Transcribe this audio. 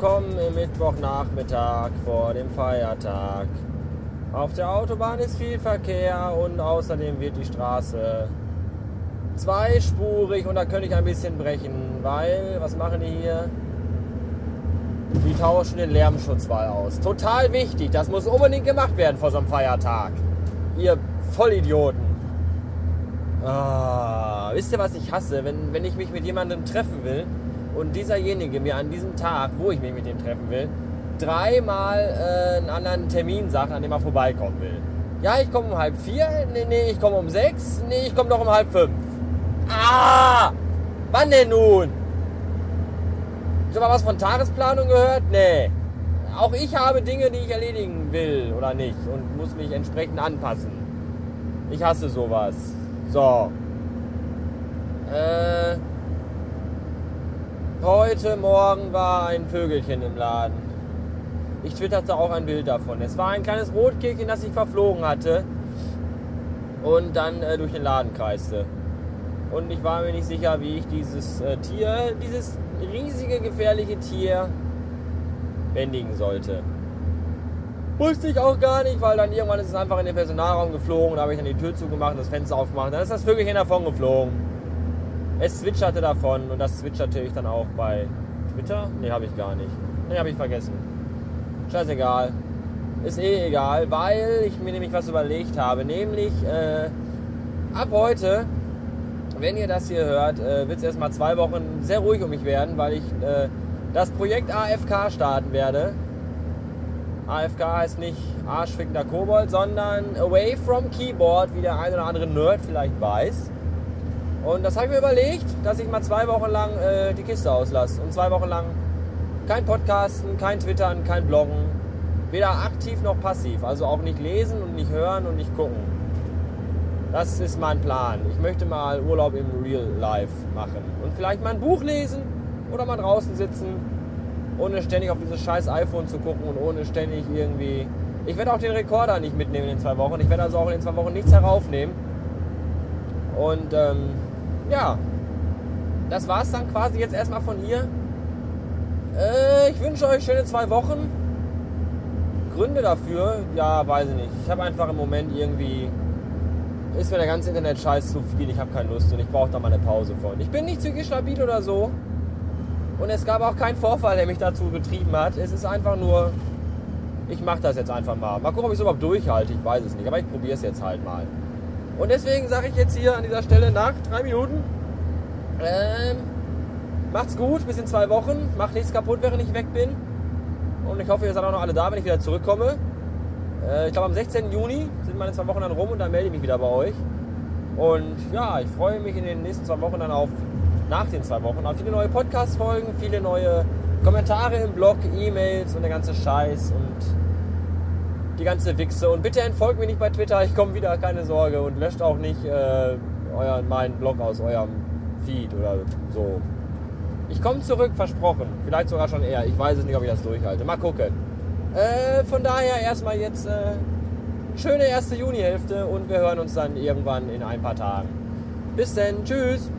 Mittwochnachmittag vor dem Feiertag. Auf der Autobahn ist viel Verkehr und außerdem wird die Straße zweispurig und da könnte ich ein bisschen brechen, weil, was machen die hier? Die tauschen den Lärmschutzwall aus. Total wichtig, das muss unbedingt gemacht werden vor so einem Feiertag. Ihr Vollidioten. Ah, wisst ihr, was ich hasse? Wenn, wenn ich mich mit jemandem treffen will und dieserjenige mir an diesem Tag, wo ich mich mit dem treffen will, dreimal äh, einen anderen Termin sagt, an dem er vorbeikommen will. Ja, ich komme um halb vier, nee, nee, ich komme um sechs, nee, ich komme doch um halb fünf. Ah! Wann denn nun? Schon mal was von Tagesplanung gehört? Nee. Auch ich habe Dinge, die ich erledigen will oder nicht und muss mich entsprechend anpassen. Ich hasse sowas. So. Äh, heute Morgen war ein Vögelchen im Laden. Ich twitterte auch ein Bild davon. Es war ein kleines Rotkehlchen, das sich verflogen hatte und dann äh, durch den Laden kreiste. Und ich war mir nicht sicher, wie ich dieses äh, Tier, dieses riesige, gefährliche Tier bändigen sollte. Wusste ich auch gar nicht, weil dann irgendwann ist es einfach in den Personalraum geflogen. Da habe ich dann die Tür zugemacht, das Fenster aufgemacht. Dann ist das Vögelchen davon geflogen. Es zwitscherte davon und das zwitscherte ich dann auch bei Twitter. Ne, habe ich gar nicht. Ne, habe ich vergessen. Scheißegal. Ist eh egal, weil ich mir nämlich was überlegt habe. Nämlich äh, ab heute wenn ihr das hier hört, äh, wird es erstmal zwei Wochen sehr ruhig um mich werden, weil ich äh, das Projekt AFK starten werde. AFK heißt nicht Arschfickender Kobold, sondern Away from Keyboard, wie der ein oder andere Nerd vielleicht weiß. Und das habe ich mir überlegt, dass ich mal zwei Wochen lang äh, die Kiste auslasse. Und zwei Wochen lang kein Podcasten, kein Twittern, kein Bloggen. Weder aktiv noch passiv. Also auch nicht lesen und nicht hören und nicht gucken. Das ist mein Plan. Ich möchte mal Urlaub im Real Life machen. Und vielleicht mal ein Buch lesen oder mal draußen sitzen, ohne ständig auf dieses scheiß iPhone zu gucken und ohne ständig irgendwie. Ich werde auch den Rekorder nicht mitnehmen in den zwei Wochen. Ich werde also auch in den zwei Wochen nichts heraufnehmen. Und ähm, ja, das war es dann quasi jetzt erstmal von hier. Äh, ich wünsche euch schöne zwei Wochen. Gründe dafür, ja, weiß ich nicht. Ich habe einfach im Moment irgendwie ist mir der ganze Internet-Scheiß zu viel, ich habe keine Lust und ich brauche da mal eine Pause von. Ich bin nicht psychisch stabil oder so und es gab auch keinen Vorfall, der mich dazu getrieben hat. Es ist einfach nur, ich mache das jetzt einfach mal. Mal gucken, ob ich es überhaupt durchhalte, ich weiß es nicht, aber ich probiere es jetzt halt mal. Und deswegen sage ich jetzt hier an dieser Stelle nach drei Minuten, ähm, macht's gut, bis in zwei Wochen, macht nichts kaputt, während ich weg bin. Und ich hoffe, ihr seid auch noch alle da, wenn ich wieder zurückkomme. Äh, ich glaube, am 16. Juni sind meine zwei Wochen dann rum und dann melde ich mich wieder bei euch. Und ja, ich freue mich in den nächsten zwei Wochen dann auf, nach den zwei Wochen, auf viele neue Podcast-Folgen, viele neue Kommentare im Blog, E-Mails und der ganze Scheiß und die ganze Wichse. Und bitte entfolgt mir nicht bei Twitter, ich komme wieder, keine Sorge. Und löscht auch nicht äh, euren, meinen Blog aus eurem Feed oder so. Ich komme zurück, versprochen. Vielleicht sogar schon eher. Ich weiß es nicht, ob ich das durchhalte. Mal gucken. Äh, von daher erstmal jetzt äh, schöne erste Junihälfte und wir hören uns dann irgendwann in ein paar Tagen. Bis dann, tschüss!